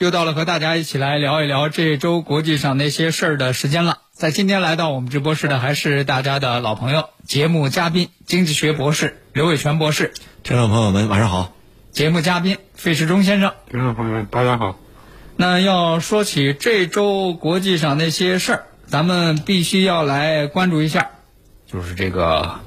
又到了和大家一起来聊一聊这周国际上那些事儿的时间了。在今天来到我们直播室的还是大家的老朋友，节目嘉宾经济学博士刘伟全博士，听众朋友们，晚上好。节目嘉宾费世忠先生。听众朋友们，大家好。那要说起这周国际上那些事儿，咱们必须要来关注一下，就是这个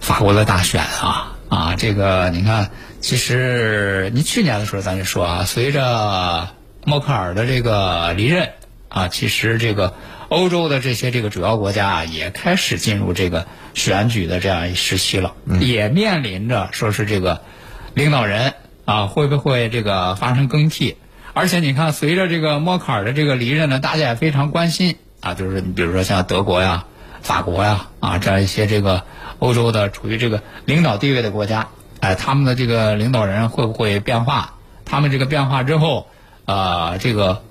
法国的大选啊啊，这个你看，其实你去年的时候咱就说啊，随着默克尔的这个离任啊，其实这个欧洲的这些这个主要国家啊，也开始进入这个选举的这样一时期了，也面临着说是这个领导人啊会不会这个发生更替。而且你看，随着这个默克尔的这个离任呢，大家也非常关心啊，就是你比如说像德国呀、法国呀啊这样一些这个欧洲的处于这个领导地位的国家，哎，他们的这个领导人会不会变化？他们这个变化之后，呃，这个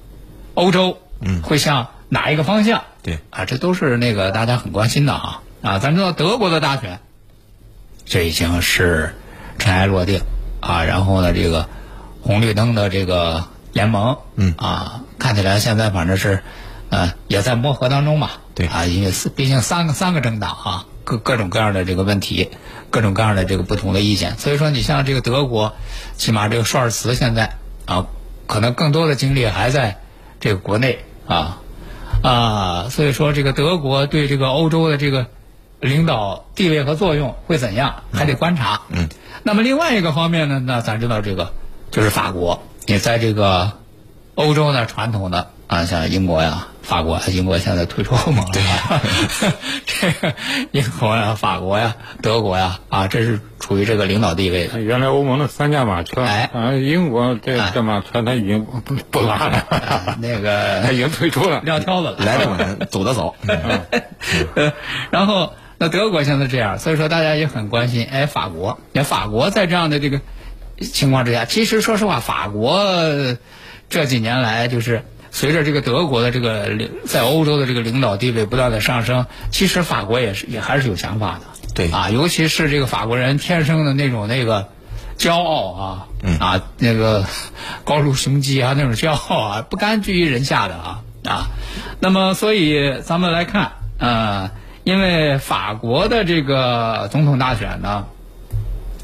欧洲嗯会向哪一个方向？对啊，这都是那个大家很关心的哈啊。咱知道德国的大选，这已经是尘埃落定啊，然后呢，这个红绿灯的这个联盟，嗯啊，看起来现在反正是，呃，也在磨合当中吧。对啊，因为是毕竟三个三个政党啊，各各种各样的这个问题，各种各样的这个不同的意见，所以说你像这个德国，起码这个舒尔茨现在啊，可能更多的精力还在这个国内啊啊，所以说这个德国对这个欧洲的这个领导地位和作用会怎样，还得观察。嗯，那么另外一个方面呢，那咱知道这个就是法国，也在这个欧洲呢传统的啊，像英国呀、法国，英国现在退出欧盟了，对吧 这个英国呀、法国呀、德国呀啊，这是处于这个领导地位的。原来欧盟的三驾马车，哎啊，英国这哎这马车它已经不不拉了，那它个 已经退出了。撂挑子了，来得晚，走得早。呃，然后那德国现在这样，所以说大家也很关心。哎，法国，你看法国在这样的这个情况之下，其实说实话，法国这几年来就是随着这个德国的这个领在欧洲的这个领导地位不断的上升，其实法国也是也还是有想法的。对啊，尤其是这个法国人天生的那种那个骄傲啊，嗯啊，那个高卢雄鸡啊，那种骄傲啊，不甘居于人下的啊啊。那么，所以咱们来看，呃，因为法国的这个总统大选呢，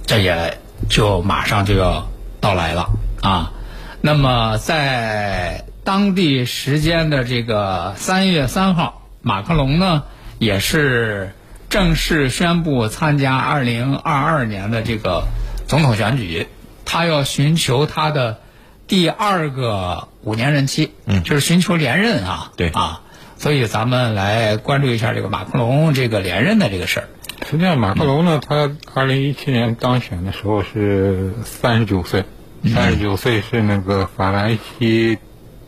这也就马上就要到来了啊。那么在当地时间的这个三月三号，马克龙呢也是正式宣布参加二零二二年的这个总统选举，他要寻求他的第二个五年任期，嗯。就是寻求连任啊，对。啊，所以咱们来关注一下这个马克龙这个连任的这个事儿。实际上，马克龙呢，他二零一七年当选的时候是三十九岁，三十九岁是那个法兰西，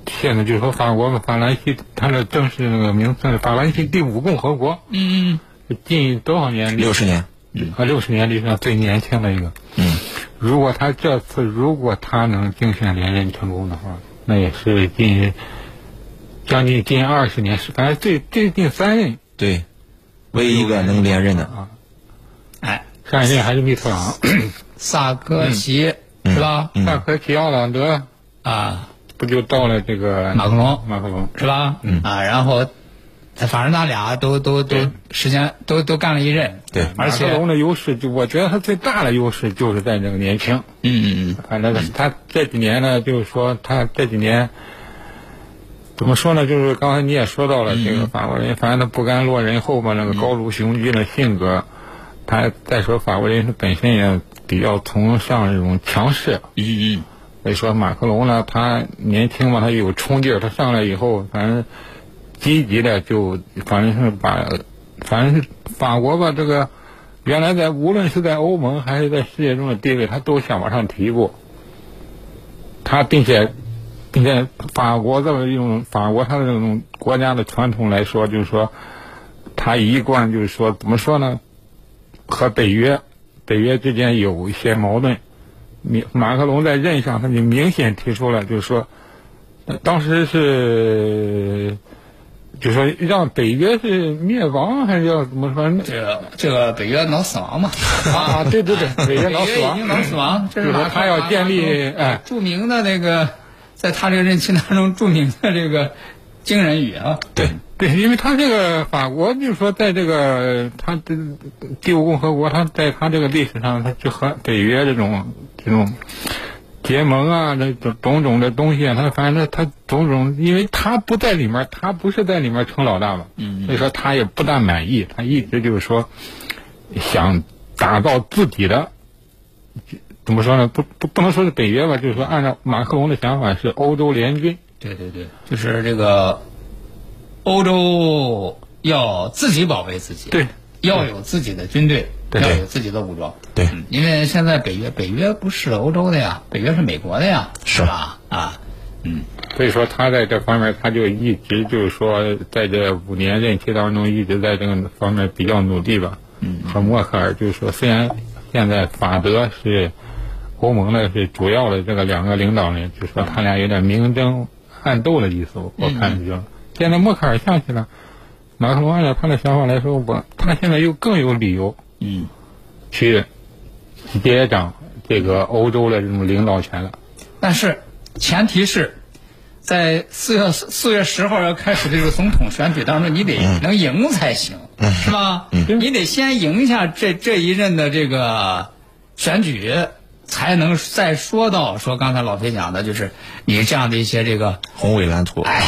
现在就是说法国法兰西，它的正式那个名称是法兰西第五共和国，嗯近多少年？六十年。啊，六十年历史上最年轻的一个。嗯，如果他这次如果他能竞选连任成功的话，那也是近将近近二十年，是反正最最近三任。对，唯一一个能连任的。啊，哎，上一任还是密特朗，萨科齐、嗯。是吧？嗯萨科齐、奥朗德。啊，不就到了这个马克龙。马克龙，是吧？嗯。啊，然后，反正他俩都都都时间都都干了一任，对。而且马克龙的优势就我觉得他最大的优势就是在这个年轻。嗯嗯嗯。反正他这几年呢，就是说他这几年怎么说呢？就是刚才你也说到了，这个法国人，反正他不甘落人后嘛，那个高卢雄鸡的性格，他再说法国人是本身也比较崇尚这种强势，嗯嗯所以说马克龙呢，他年轻嘛，他有冲劲儿，他上来以后，反正积极的就反正是把，反正是法国吧，这个原来在无论是在欧盟还是在世界中的地位，他都想往上提一步。他并且，并且法国这么一种法国他的这种国家的传统来说，就是说，他一贯就是说怎么说呢？和北约，北约之间有一些矛盾。明马克龙在任上，他就明显提出了，就是说，呃当时是，就是说让北约是灭亡，还是要怎么说？这个这个北约脑死亡嘛，啊，对对对，北约脑死亡已经，脑死亡，这是就是说他要建立哎著名的那个，在他这个任期当中著名的这个惊人语啊，对，对，因为他这个法国，就是说，在这个他这第五共和国，他在他这个历史上，他就和北约这种这种结盟啊，这种种种的东西啊，他反正他种种，因为他不在里面，他不是在里面称老大嘛，嗯所以说他也不大满意，他一直就是说想打造自己的。怎么说呢？不不不能说是北约吧，就是说按照马克龙的想法是欧洲联军，对对对，就是这个欧洲要自己保卫自己，对，要有自己的军队，对。要有自己的武装，对。嗯因为现在北约北约不是欧洲的呀，北约是美国的呀，是。吧？啊，嗯。所以说他在这方面，他就一直就是说，在这五年任期当中，一直在这个方面比较努力吧。嗯，和默克尔就是说，虽然现在法德是欧盟的是主要的这个两个领导人，就说他俩有点明争暗斗的意思，我我看就。现在默克尔下去了，马克龙按照他的想法来说，我他现在又更有理由嗯，去接掌这个欧洲的这种领导权了。但是前提是。在四月四月十号要开始这个总统选举当中，你得能赢才行，是吧？你得先赢下这这一任的这个选举，才能再说到说刚才老飞讲的，就是你这样的一些这个宏伟蓝图。哎，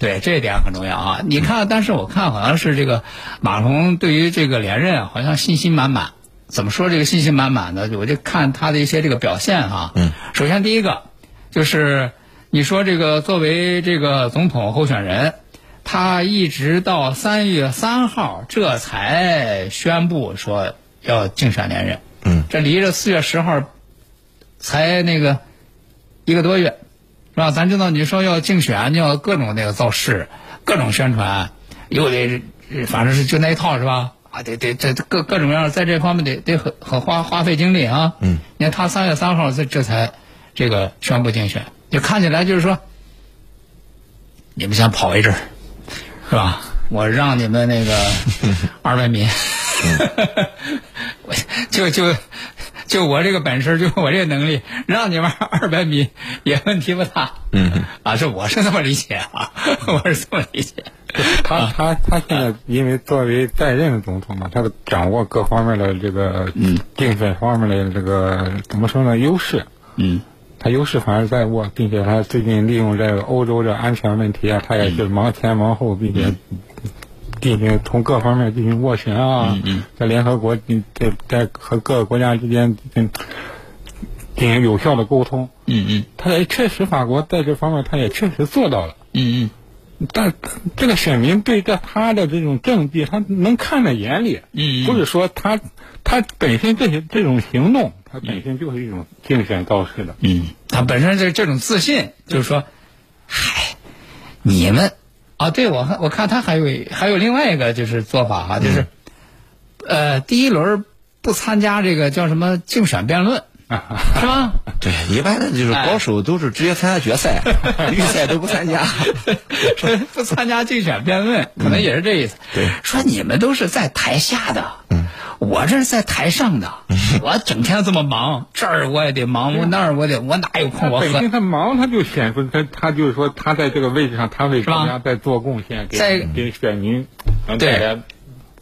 对，这一点很重要啊！你看，但是我看好像是这个马龙对于这个连任啊，好像信心满满。怎么说这个信心满满呢？我就看他的一些这个表现啊。嗯。首先第一个就是你说这个作为这个总统候选人，他一直到三月三号这才宣布说要竞选连任。嗯。这离着四月十号才那个一个多月。是吧？咱知道你说要竞选，你要各种那个造势，各种宣传，又得反正是就那一套是吧？啊，得得这各各种各样，在这方面得得很很花花费精力啊。嗯。你看他三月三号这这才这个宣布竞选，就看起来就是说，你们先跑一阵儿，是吧？我让你们那个 二百米，我就就就我这个本事，就我这个能力，让你玩二百米也问题不大。嗯，啊，这我是这么理解啊，我是这么理解。他他他现在因为作为在任的总统嘛，他掌握各方面的这个竞选方面的这个怎么说呢优势，嗯他优势反而在握，并且他最近利用这个欧洲这安全问题啊，他也是忙前忙后，并且进行从各方面进行斡旋啊，在联合国进在在和各个国家之间进进行有效的沟通，嗯嗯。他也确实法国在这方面他也确实做到了。嗯嗯。但这个选民对这他的这种政绩，他能看在眼里，嗯嗯。不是说他他本身这些这种行动，他本身就是一种竞选造势的。嗯，他本身这这种自信，就是说，嗨，你们啊，对我看我看他还有还有另外一个就是做法啊，就是，呃，第一轮不参加这个叫什么竞选辩论，是吧？对，一般的就是高手都是直接参加决赛，预赛都不参加。不参加竞选辩论，可能也是这意思。对说你们都是在台下的，我这是在台上的，我整天这么忙，这儿我也得忙，我那儿我得，我哪有空我喝本身？他忙，他就显出他他就是说他在这个位置上，他为国家在做贡献，在给给选民带来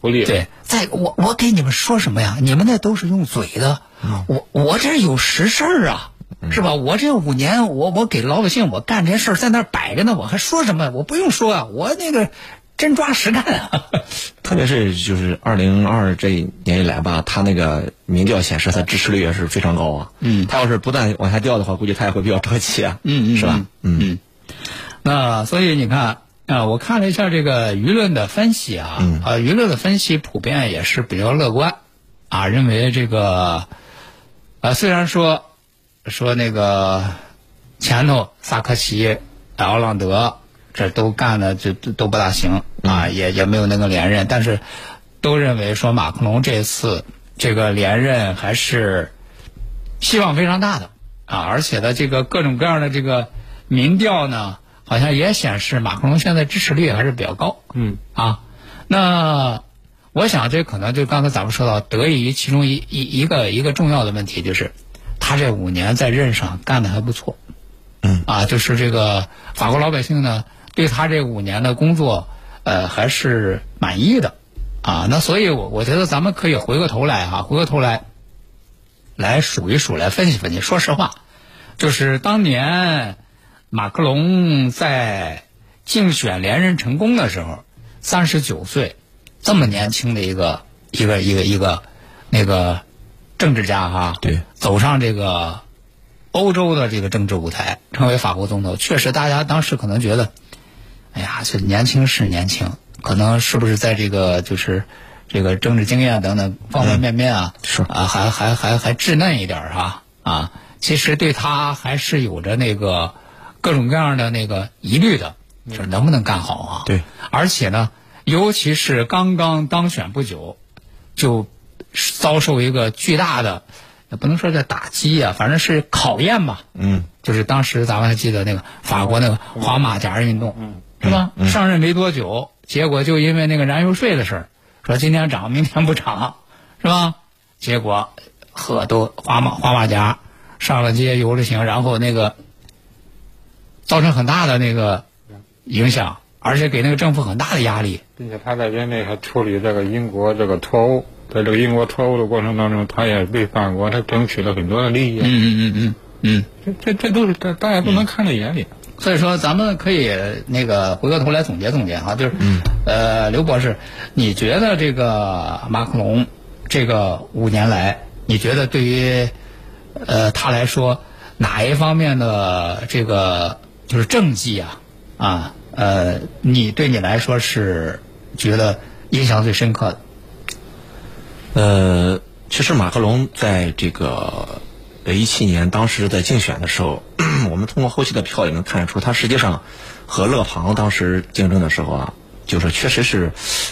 福利。对，在我我给你们说什么呀？你们那都是用嘴的，我我这有实事儿啊，是吧？我这五年，我我给老百姓我干这些事儿在那儿摆着呢，我还说什么？我不用说啊，我那个真抓实干啊。特别是就是二零二这一年以来吧，他那个民调显示他支持率也是非常高啊。嗯他要是不断往下掉的话，估计他也会比较着急啊。嗯嗯是吧？嗯嗯，那所以你看啊，我看了一下这个舆论的分析啊，嗯呃，舆论的分析普遍也是比较乐观啊，认为这个啊，虽然说说那个前头萨科齐、奥朗德这都干的就都都不大行啊，也也没有那个连任，但是都认为说马克龙这次这个连任还是希望非常大的啊，而且呢，这个各种各样的这个民调呢，好像也显示马克龙现在支持率还是比较高。嗯，啊，那我想这可能就刚才咱们说到，得益于其中一一一个一个重要的问题，就是他这五年在任上干的还不错。嗯啊，就是这个法国老百姓呢，对他这五年的工作，呃，还是满意的。啊，那所以我，我觉得咱们可以回过头来哈、回过头来，来数一数，来分析分析。说实话，就是当年马克龙在竞选连任成功的时候，三十九岁，这么年轻的一个一个一个一个那个政治家哈，对，走上这个欧洲的这个政治舞台，成为法国总统，确实大家当时可能觉得，哎呀，这年轻是年轻，可能是不是在这个就是这个政治经验等等方方面面啊，是啊，还还还还稚嫩一点儿哈啊，其实对他还是有着那个各种各样的那个疑虑的，就是能不能干好啊？对，而且呢，尤其是刚刚当选不久，就遭受一个巨大的，也不能说叫打击啊，反正是考验吧。嗯，就是当时咱们还记得那个法国那个黄马甲运动，是吧？上任没多久，结果就因为那个燃油税的事儿，说今天涨，明天不涨，是吧？结果呵都花马花马甲上了街游了行，然后那个造成很大的那个影响，而且给那个政府很大的压力。并且他在任内还处理这个英国这个脱欧，在这个英国脱欧的过程当中，他也为法国他争取了很多的利益。嗯嗯嗯嗯嗯。这这这都是大大家都能看在眼里。所以说，咱们可以那个回过头来总结总结哈，就是，呃，刘博士，你觉得这个马克龙这个五年来，你觉得对于呃他来说，哪一方面的这个就是政绩啊啊呃，你对你来说是觉得印象最深刻的？呃，其实马克龙在这个呃一七年当时在竞选的时候，我们通过后期的票也能看出，他实际上和勒庞当时竞争的时候啊，就是确实是，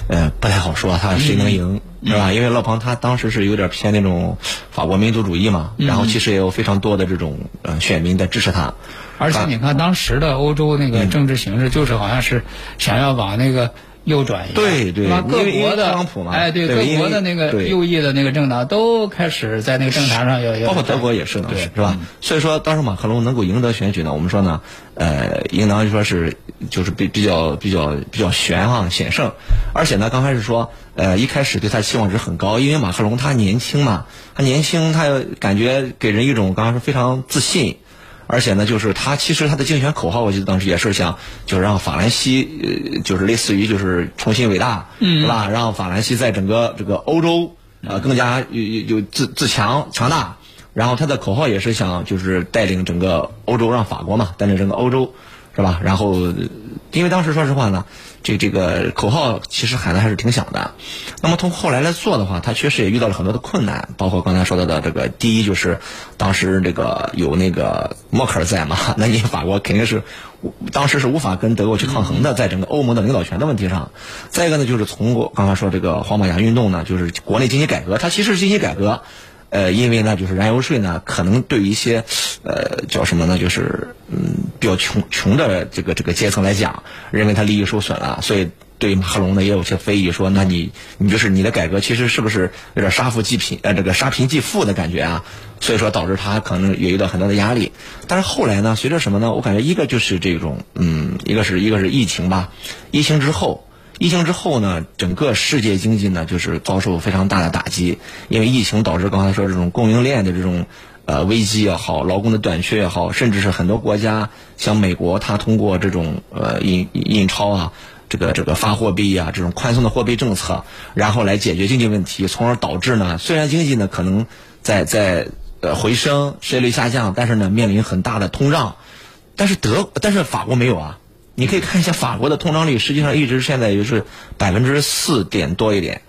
呃，不太好说他谁能赢，是吧？因为勒庞他当时是有点偏那种法国民族主义嘛，然后其实也有非常多的这种呃选民在支持他。而且你看当时的欧洲那个政治形势，就是好像是想要把那个右转一样，对对各国的特朗普嘛哎，对，对各国的那个右翼的那个政党都开始在那个政坛上有有，包括德国也是呢，对是吧？所以说，当时马克龙能够赢得选举呢，我们说呢，呃，应当就说是就是比比较比较比较悬哈险胜，而且呢，刚开始说，呃，一开始对他期望值很高，因为马克龙他年轻嘛，他年轻，他感觉给人一种刚刚说非常自信。而且呢，就是他其实他的竞选口号，我记得当时也是想，就是让法兰西，呃，就是类似于就是重新伟大，嗯，是吧？让法兰西在整个这个欧洲，呃，更加有有有自自强强大。然后他的口号也是想就是带领整个欧洲，让法国嘛带领整个欧洲，是吧？然后，呃因为当时说实话呢，这这个口号其实喊的还是挺响的。那么从后来来做的话，他确实也遇到了很多的困难，包括刚才说到的这个，第一就是当时这个有那个默克尔在嘛，那你法国肯定是当时是无法跟德国去抗衡的，在整个欧盟的领导权的问题上。再一个呢，就是从我刚才说这个黄马甲运动呢，就是国内经济改革，它其实是经济改革。呃，因为呢，就是燃油税呢，可能对一些呃叫什么呢，就是嗯比较穷穷的这个这个阶层来讲，认为他利益受损了，所以对马克龙呢也有些非议，说那你你就是你的改革其实是不是有点杀富济贫呃这个杀贫济富的感觉啊？所以说导致他可能也遇到很多的压力。但是后来呢，随着什么呢？我感觉一个就是这种嗯，一个是一个是疫情吧，疫情之后。疫情之后呢，整个世界经济呢就是遭受非常大的打击，因为疫情导致刚才说这种供应链的这种呃危机也好，劳工的短缺也好，甚至是很多国家像美国，它通过这种呃印印钞啊。这个这个发货币啊，这种宽松的货币政策，然后来解决经济问题，从而导致呢，虽然经济呢可能在在呃回升，失业率下降，但是呢面临很大的通胀。但是德，但是法国没有啊。你可以看一下法国的通胀率，实际上一直现在就是百分之四点多一点，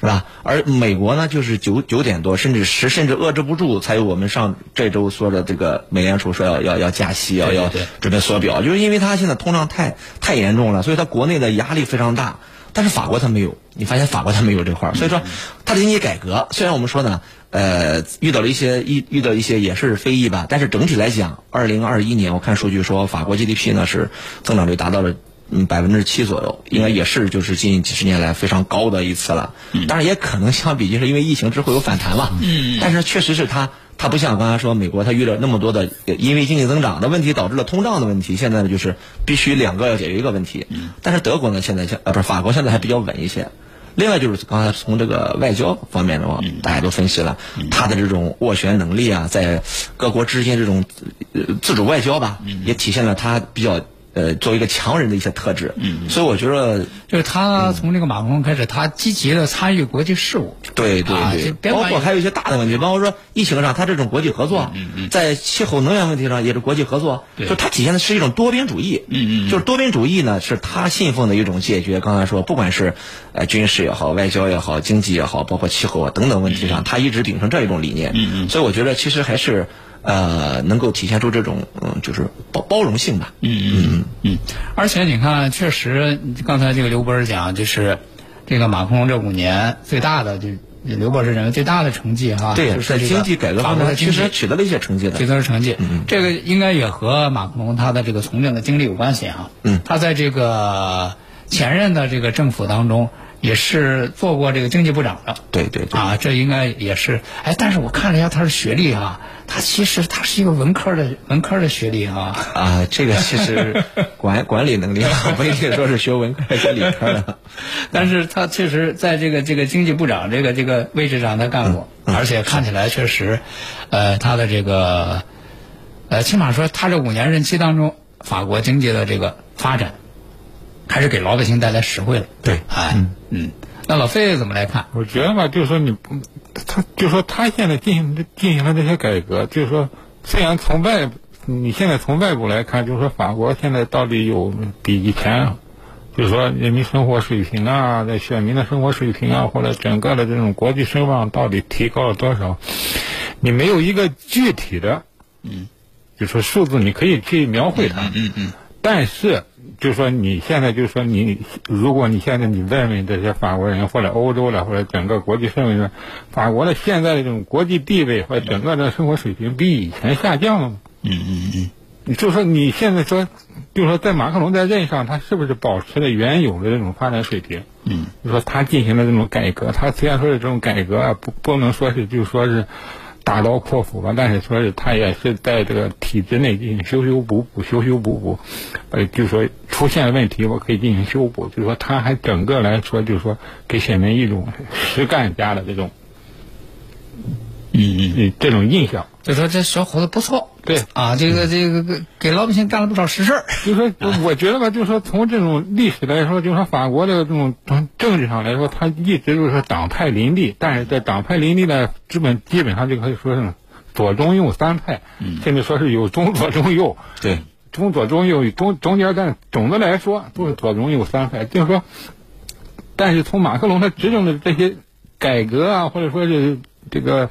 是吧？而美国呢，就是九九点多，甚至十，甚至遏制不住，才有我们上这周说的这个美联储说要要要加息，要要准备缩表，就是因为它现在通胀太太严重了，所以它国内的压力非常大。但是法国它没有，你发现法国它没有这块儿，所以说它的经济改革虽然我们说呢，呃，遇到了一些遇遇到一些也是非议吧，但是整体来讲，二零二一年我看数据说法国 GDP 呢是增长率达到了嗯百分之七左右，应该也是就是近几十年来非常高的一次了。当然也可能相比就是因为疫情之后有反弹嘛，嗯，但是确实是它。它不像刚才说美国，它遇到那么多的呃因为经济增长的问题导致了通胀的问题，现在呢就是必须两个要解决一个问题。但是德国呢现在像呃不是法国现在还比较稳一些。另外就是刚才从这个外交方面的话，大家都分析了他的这种斡旋能力啊，在各国之间这种呃自主外交吧，也体现了他比较呃作为一个强人的一些特质。所以我觉得就是他从这个马克龙开始，他积极的参与国际事务。对对啊对，包括还有一些大的问题，包括说疫情上，他这种国际合作，在气候能源问题上也是国际合作，对。就他体现的是一种多边主义，嗯嗯就是多边主义呢是他信奉的一种解决。刚才说，不管是呃军事也好，外交也好，经济也好，包括气候啊等等问题上，他一直秉承这一种理念，嗯嗯。所以我觉得其实还是呃能够体现出这种嗯就是包包容性吧，嗯嗯嗯，而且你看，确实，刚才这个刘博士讲，就是这个马克龙这五年最大的，就刘博士认为最大的成绩哈，对，在就是在经济改革法方面其实取得了一些成绩的。取，得了成绩。这个应该也和马克龙他的这个从政的经历有关系啊。嗯。他在这个前任的这个政府当中也是做过这个经济部长的。对对对。啊，这应该也是哎，但是我看了一下他的学历啊、他其实他是一个文科的文科的学历啊、啊，这个其实管 管理能力不一定说是学文科学理科的。但是他确实在这个这个经济部长这个这个位置上他干过，而且看起来确实，呃，他的这个，呃，起码说他这五年任期当中，法国经济的这个发展，还是给老百姓带来实惠了。对哎，嗯，那老费怎么来看？我觉得吧，就是说你不，他就说他现在进行进行了这些改革，就是说虽然从外，你现在从外部来看，就是说法国现在到底有比以前，就是说人民生活水平啊，在选民的生活水平啊，或者整个的这种国际声望到底提高了多少，你没有一个具体的，嗯，就说数字你可以去描绘它，嗯嗯。但是，就是说你现在就是说你，如果你现在你问问这些法国人或者欧洲的或者整个国际社会上，法国的现在的这种国际地位或者整个的生活水平比以前下降了吗？嗯嗯嗯你就说你现在说，就是说在马克龙在任上，他是不是保持了原有的这种发展水平？嗯，就说他进行了这种改革，他虽然说是这种改革啊，不不能说是就是说是大刀阔斧吧，但是说是他也是在这个体制内进行修修补补、修修补补，呃，就说出现了问题，我可以进行修补。就说他还整个来说，就说给选民一种实干家的这种嗯嗯，呃这种印象。就说这小伙子不错。对啊，这个这个给给老百姓干了不少实事儿。就是说，我觉得吧，就是说，从这种历史来说，就说，法国的这种从政治上来说，它一直就是说党派林立，但是在党派林立呢，基本基本上就可以说是左中右三派，甚至说是有中左中右，对，中左中右中中间，但总的来说都是左中右三派。就是说，但是从马克龙他执政的这些改革啊，或者说是这个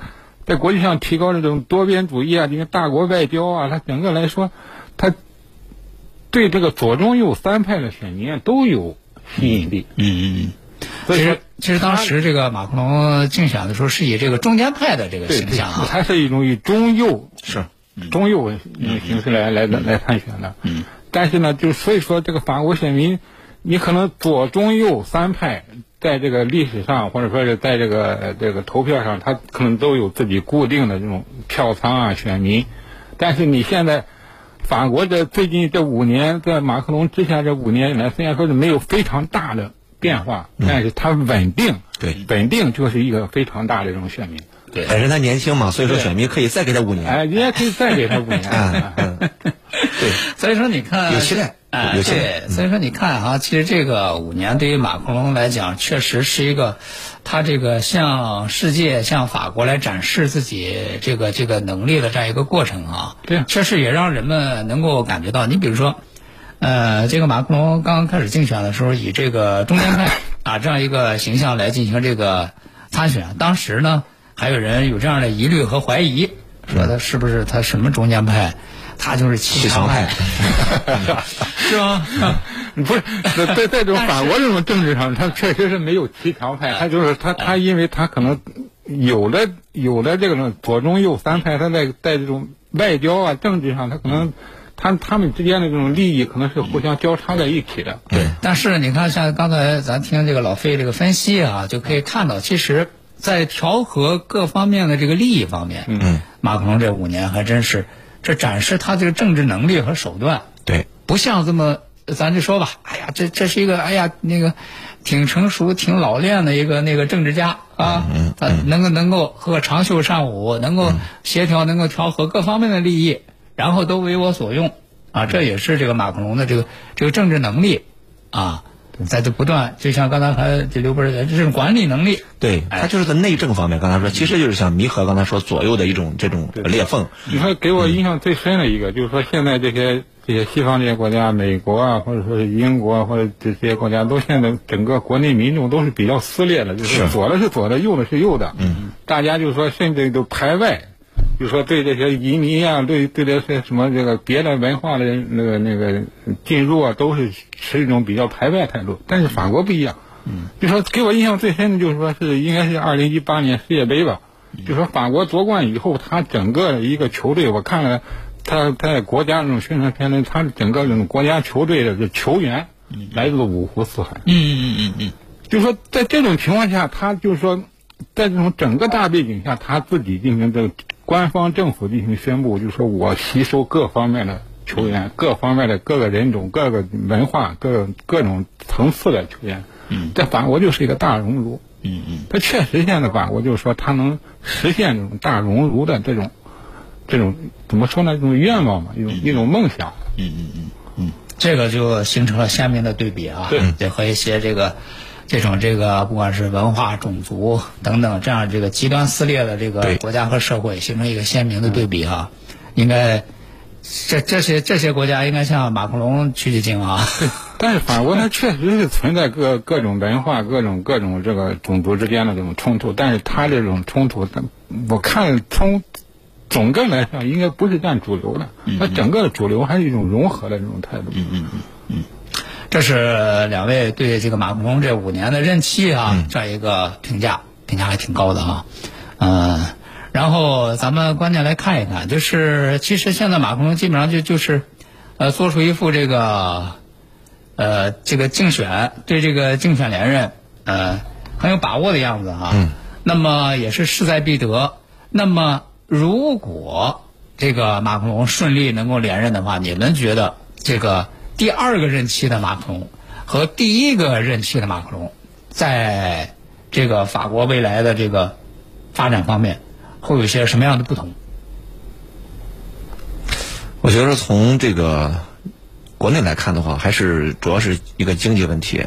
在国际上提高这种多边主义啊，这个大国外交啊，它整个来说，它对这个左中右三派的选民啊都有吸引力。嗯嗯嗯。所以说其实，其实当时这个马克龙竞选的时候是以这个中间派的这个形象啊，它是一种以中右是中右嗯形式来来来来参选的。嗯，但是呢，就所以说这个法国选民，你可能左中右三派在这个历史上，或者说是在这个呃这个投票上，他可能都有自己固定的这种票仓啊选民，但是你现在。法国这最近这五年，在马克龙之前这五年以来，虽然说是没有非常大的变化，但是它稳定，对稳定就是一个非常大的这种选民。对本身他年轻嘛，所以说选民可以再给他五年。哎，人家可以再给他五年。嗯 嗯，对，所以说你看有期待哎，有期待对，所以说你看啊，其实这个五年对于马克龙来讲，确实是一个他这个向世界、向法国来展示自己这个这个能力的这样一个过程啊。对确实也让人们能够感觉到，你比如说。呃，这个马克龙刚刚开始竞选的时候，以这个中间派 啊这样一个形象来进行这个参选。当时呢，还有人有这样的疑虑和怀疑，说他是不是他什么中间派，他就是七七强强派，是吗？不是，在在在这种法国这种政治上，他确实是没有七强派，他就是他他因为他可能有了有了这个左中右三派，他在在这种外交啊政治上，他可能他他们之间的这种利益可能是互相交叉在一起的。对，但是你看，像刚才咱听这个老费这个分析啊，就可以看到，其实，在调和各方面的这个利益方面，嗯，马克龙这五年还真是这展示他这个政治能力和手段，对，不像这么，咱就说吧，哎呀，这这是一个哎呀那个挺成熟、挺老练的一个那个政治家啊，他能够能够和长袖善舞，能够协调、能够调和各方面的利益，然后都为我所用。啊，这也是这个马克龙的这个这个政治能力啊，在这不断，就像刚才还这刘波儿这种管理能力，对，哎他就是在内政方面，刚才说，其实就是想弥合刚才说左右的一种这种裂缝。你看，给我印象最深的一个，就是说现在这些这些西方这些国家，美国啊，或者说是英国啊，或者这些国家，都现在整个国内民众都是比较撕裂的，就是是左的是左的，右的是右的，嗯，大家就是说甚至都排外。就是说，对这些移民啊，对对这些什么这个别的文化的那个那个进入啊，都是持一种比较排外态度。但是法国不一样，嗯，就说给我印象最深的就是说是应该是二零一八年世界杯吧，就说法国夺冠以后，他整个一个球队，我看了他在国家那种宣传片里，他整个这种国家球队的这球员来自五湖四海，嗯嗯嗯嗯就说在这种情况下，他就是说在这种整个大背景下，他自己进行这个官方政府进行宣布，就是说我吸收各方面的球员，各方面的各个人种、各个文化、各各种层次的球员，嗯，在法国就是一个大熔炉，嗯嗯，它确实现在法国就是说，它能实现这种大熔炉的这种这种怎么说呢？这种愿望嘛，一种一种梦想。嗯嗯嗯嗯。这个就形成了鲜明的对比啊，对。对，和一些这个这种这个不管是文化、种族等等这样这个极端撕裂的这个国家和社会形成一个鲜明的对比啊，应该这这些这些国家应该向马克龙取取经啊，但是法国它确实是存在各各种文化、各种各种这个种族之间的这种冲突，但是它这种冲突，它我看从总个来讲，应该不是占主流的，它整个的主流还是一种融合的这种态度。嗯嗯嗯嗯。这是两位对这个马克龙这五年的任期啊，这样一个评价，评价还挺高的哈。嗯，然后咱们关键来看一看，就是其实现在马克龙基本上就就是，呃，做出一副这个，呃，这个竞选对这个竞选连任，呃，很有把握的样子哈。嗯。那么也是势在必得。那么如果这个马克龙顺利能够连任的话，你们觉得这个第二个任期的马克龙和第一个任期的马克龙，在这个法国未来的这个发展方面，会有些什么样的不同？我觉得从这个国内来看的话，还是主要是一个经济问题。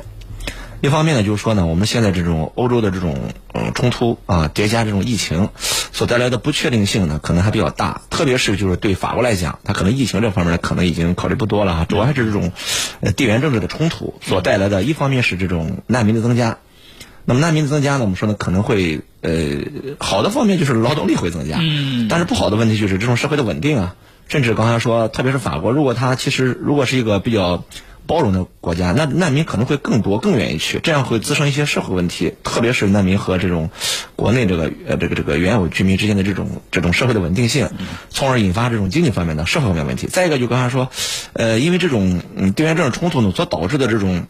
一方面呢，就是说呢，我们现在这种欧洲的这种嗯冲突啊，叠加这种疫情所带来的不确定性呢，可能还比较大。特别是就是对法国来讲，它可能疫情这方面呢，可能已经考虑不多了哈，主要还是这种呃地缘政治的冲突所带来的。一方面是这种难民的增加，那么难民的增加呢，我们说呢可能会呃好的方面就是劳动力会增加，嗯但是不好的问题就是这种社会的稳定啊，甚至刚才说，特别是法国，如果它其实如果是一个比较包容的国家，那难民可能会更多，更愿意去，这样会滋生一些社会问题，特别是难民和这种国内这个呃这个这个原有居民之间的这种这种社会的稳定性，从而引发这种经济方面的社会方面问题。再一个就刚才说，呃，因为这种嗯地缘政治冲突呢所导致的这种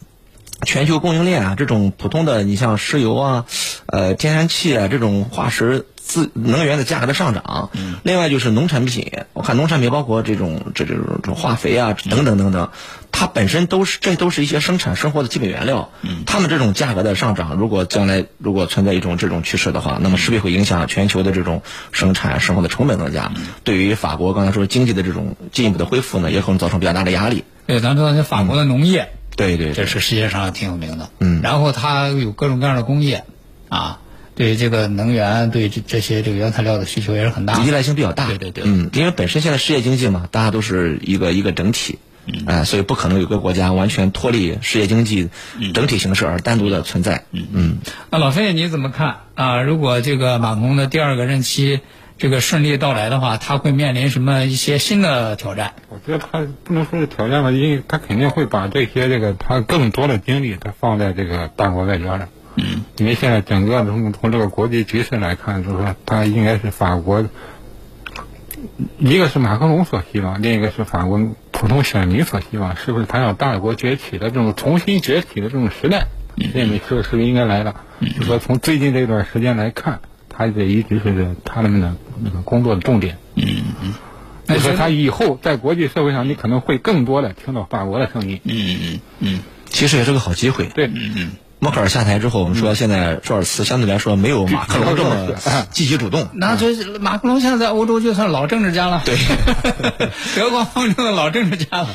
全球供应链啊，这种普通的，你像石油啊、呃天然气啊这种化石自能源的价格的上涨。嗯。另外就是农产品，我看农产品包括这种这这种这种化肥啊等等等等，它本身都是这都是一些生产生活的基本原料。嗯。它们这种价格的上涨，如果将来如果存在一种这种趋势的话，那么势必会影响全球的这种生产生活的成本增加。对于法国刚才说经济的这种进一步的恢复呢，也可能造成比较大的压力。对，咱知道那法国的农业。对对，这是世界上挺有名的。嗯，然后它有各种各样的工业，啊，对这个能源、对这这些这个原材料的需求也是很大，依赖性比较大。对对对，嗯，因为本身现在世界经济嘛，大家都是一个一个整体，哎，所以不可能有个国家完全脱离世界经济整体形势而单独的存在。嗯嗯，那老费你怎么看啊？如果这个马克龙的第二个任期？这个顺利到来的话，他会面临什么一些新的挑战？我觉得他不能说是挑战吧，因为他肯定会把这些这个他更多的精力，他放在这个大国外交上。嗯。因为现在整个从从这个国际局势来看，就是说他应该是法国，一个是马克龙所希望，另一个是法国普通选民所希望，是不是他要大国崛起的这种重新崛起的这种时代？认为是是不是应该来了？就说从最近这段时间来看。他这一直是他们的那个工作的重点。嗯嗯，就说他以后在国际社会上，你可能会更多的听到法国的声音。嗯嗯嗯，其实也是个好机会。对，嗯嗯。默克尔下台之后，我们说现在舒尔茨相对来说没有马克龙这么积极主动。那这马克龙现在在欧洲就算老政治家了。对，德国方面的老政治家了。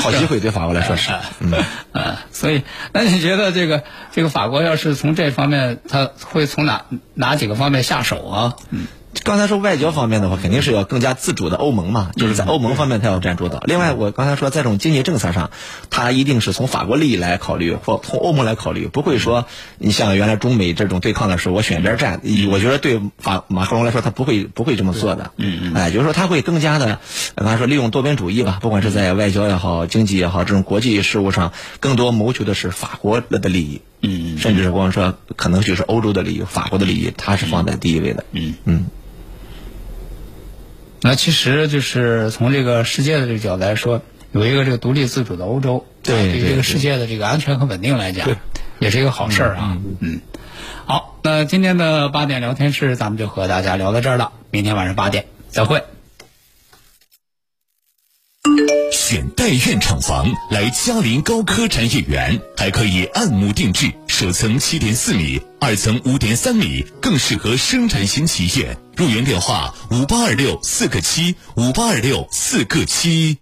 好机会对法国来说是，嗯啊，所以那你觉得这个这个法国要是从这方面，他会从哪哪几个方面下手啊？嗯。刚才说外交方面的话，肯定是要更加自主的欧盟嘛，就是在欧盟方面他要占主导。另外，我刚才说在这种经济政策上，他一定是从法国利益来考虑，或从欧盟来考虑，不会说你像原来中美这种对抗的时候，我选边站。我觉得对法马克龙来说，他不会不会这么做的。嗯嗯。哎，就是说他会更加的，刚才说利用多边主义吧，不管是在外交也好，经济也好，这种国际事务上，更多谋求的是法国的利益。嗯嗯。甚至是光说可能就是欧洲的利益，法国的利益，他是放在第一位的。嗯嗯。那其实就是从这个世界的这个角度来说，有一个这个独立自主的欧洲，对对这个世界的这个安全和稳定来讲，也是一个好事儿啊。嗯，好，那今天的八点聊天室咱们就和大家聊到这儿了，明天晚上八点再会。选代院厂房来嘉陵高科产业园，还可以按亩定制，九层七点四米，二层五点三米，更适合生产型企业。入园电话：五八二六四个七，五八二六四个七。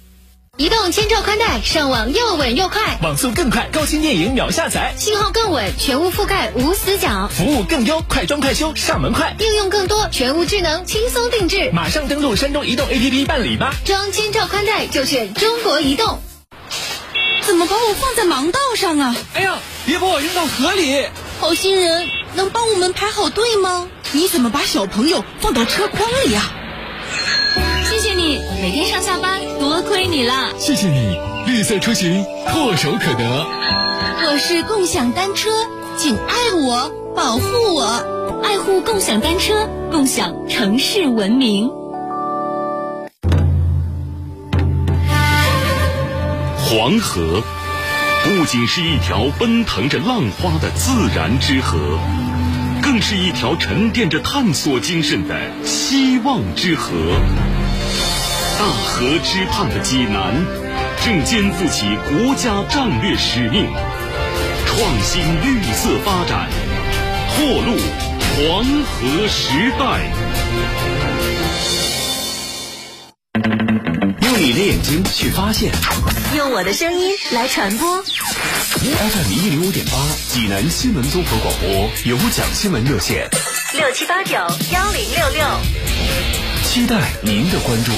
移动千兆宽带，上网又稳又快，网速更快，高清电影秒下载，信号更稳，全屋覆盖无死角，服务更优，快装快修上门快，应用更多，全屋智能轻松定制。马上登录山东移动 APP 办理吧。装千兆宽带就选中国移动。怎么把我放在盲道上啊？哎呀，别把我扔到河里！好心人，能帮我们排好队吗？你怎么把小朋友放到车筐里啊？每天上下班多亏你了。谢谢你，绿色出行唾手可得。我是共享单车，请爱我，保护我，爱护共享单车，共享城市文明。黄河不仅是一条奔腾着浪花的自然之河，更是一条沉淀着探索精神的希望之河。大河之畔的济南，正肩负起国家战略使命，创新绿色发展，拓路黄河时代。用你的眼睛去发现用我的声音来传播。FM 一零五点八，济南新闻综合广播有奖新闻热线，六七八九幺零六六。期待您的关注。